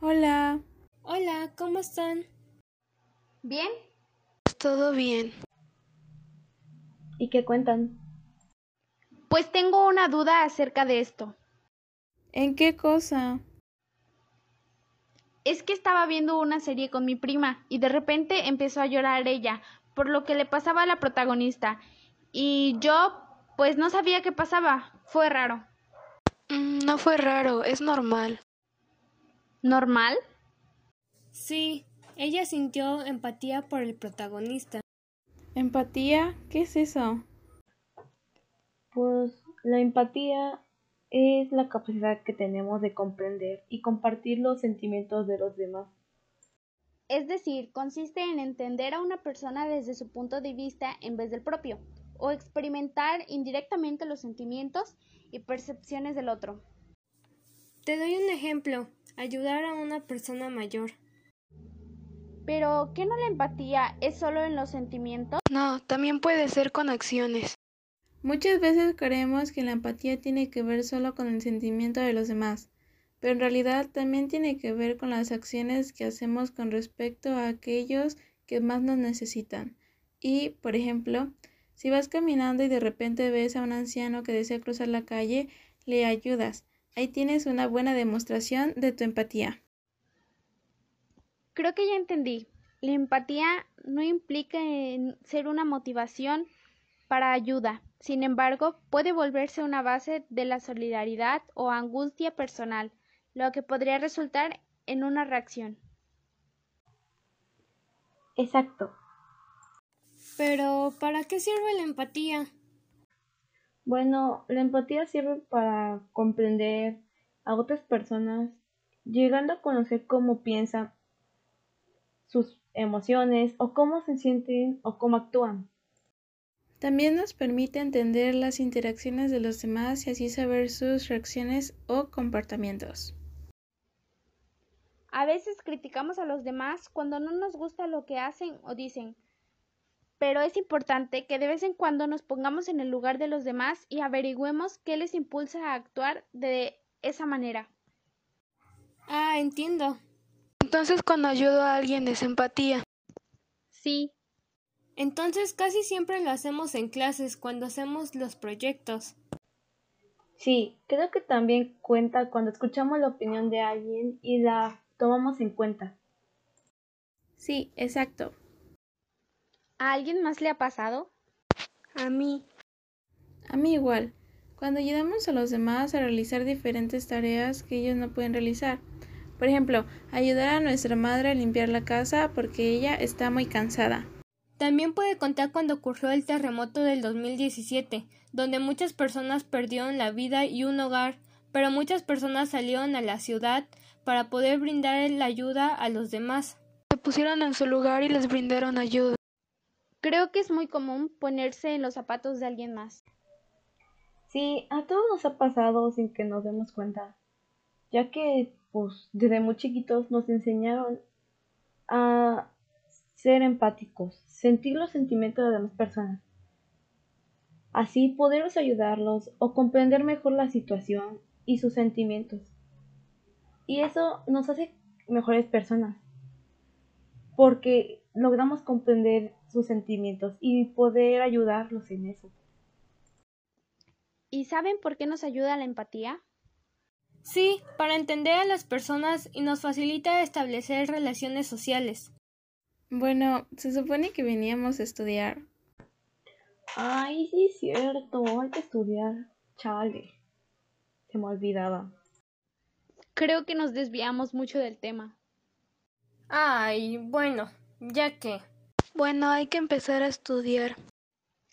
Hola. Hola, ¿cómo están? ¿Bien? Todo bien. ¿Y qué cuentan? Pues tengo una duda acerca de esto. ¿En qué cosa? Es que estaba viendo una serie con mi prima y de repente empezó a llorar ella por lo que le pasaba a la protagonista y yo pues no sabía qué pasaba. Fue raro. Mm, no fue raro, es normal. ¿Normal? Sí, ella sintió empatía por el protagonista. ¿Empatía? ¿Qué es eso? Pues la empatía es la capacidad que tenemos de comprender y compartir los sentimientos de los demás. Es decir, consiste en entender a una persona desde su punto de vista en vez del propio, o experimentar indirectamente los sentimientos y percepciones del otro. Te doy un ejemplo, ayudar a una persona mayor. Pero, ¿qué no la empatía es solo en los sentimientos? No, también puede ser con acciones. Muchas veces creemos que la empatía tiene que ver solo con el sentimiento de los demás, pero en realidad también tiene que ver con las acciones que hacemos con respecto a aquellos que más nos necesitan. Y, por ejemplo, si vas caminando y de repente ves a un anciano que desea cruzar la calle, le ayudas. Ahí tienes una buena demostración de tu empatía. Creo que ya entendí. La empatía no implica ser una motivación para ayuda. Sin embargo, puede volverse una base de la solidaridad o angustia personal, lo que podría resultar en una reacción. Exacto. Pero, ¿para qué sirve la empatía? Bueno, la empatía sirve para comprender a otras personas, llegando a conocer cómo piensan, sus emociones o cómo se sienten o cómo actúan. También nos permite entender las interacciones de los demás y así saber sus reacciones o comportamientos. A veces criticamos a los demás cuando no nos gusta lo que hacen o dicen, pero es importante que de vez en cuando nos pongamos en el lugar de los demás y averigüemos qué les impulsa a actuar de esa manera. Ah, entiendo. Entonces cuando ayudo a alguien es empatía. Sí. Entonces casi siempre lo hacemos en clases cuando hacemos los proyectos. Sí, creo que también cuenta cuando escuchamos la opinión de alguien y la tomamos en cuenta. Sí, exacto. ¿A alguien más le ha pasado? A mí. A mí igual. Cuando ayudamos a los demás a realizar diferentes tareas que ellos no pueden realizar. Por ejemplo, ayudar a nuestra madre a limpiar la casa porque ella está muy cansada. También puede contar cuando ocurrió el terremoto del 2017, donde muchas personas perdieron la vida y un hogar, pero muchas personas salieron a la ciudad para poder brindar la ayuda a los demás. Se pusieron en su lugar y les brindaron ayuda. Creo que es muy común ponerse en los zapatos de alguien más. Sí, a todos nos ha pasado sin que nos demos cuenta, ya que pues desde muy chiquitos nos enseñaron a ser empáticos, sentir los sentimientos de las demás personas. Así poderlos ayudarlos o comprender mejor la situación y sus sentimientos. Y eso nos hace mejores personas, porque logramos comprender sus sentimientos y poder ayudarlos en eso. ¿Y saben por qué nos ayuda la empatía? Sí, para entender a las personas y nos facilita establecer relaciones sociales. Bueno, se supone que veníamos a estudiar. Ay, sí es cierto, hay que estudiar. Chale. Se me olvidaba. Creo que nos desviamos mucho del tema. Ay, bueno, ya que. Bueno, hay que empezar a estudiar.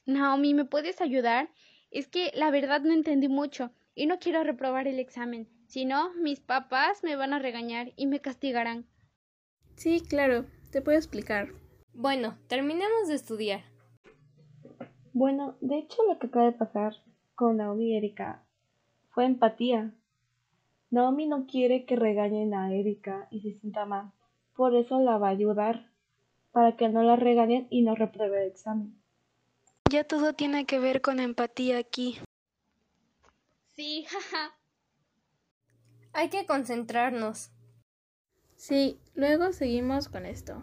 Naomi, ¿me puedes ayudar? Es que la verdad no entendí mucho y no quiero reprobar el examen. Si no, mis papás me van a regañar y me castigarán. Sí, claro, te puedo explicar. Bueno, terminemos de estudiar. Bueno, de hecho lo que acaba de pasar con Naomi y Erika Fue empatía. Naomi no quiere que regañen a Erika y se sienta mal. Por eso la va a ayudar, para que no la regañen y no repruebe el examen. Ya todo tiene que ver con empatía aquí. Sí, jaja. Hay que concentrarnos. Sí, luego seguimos con esto.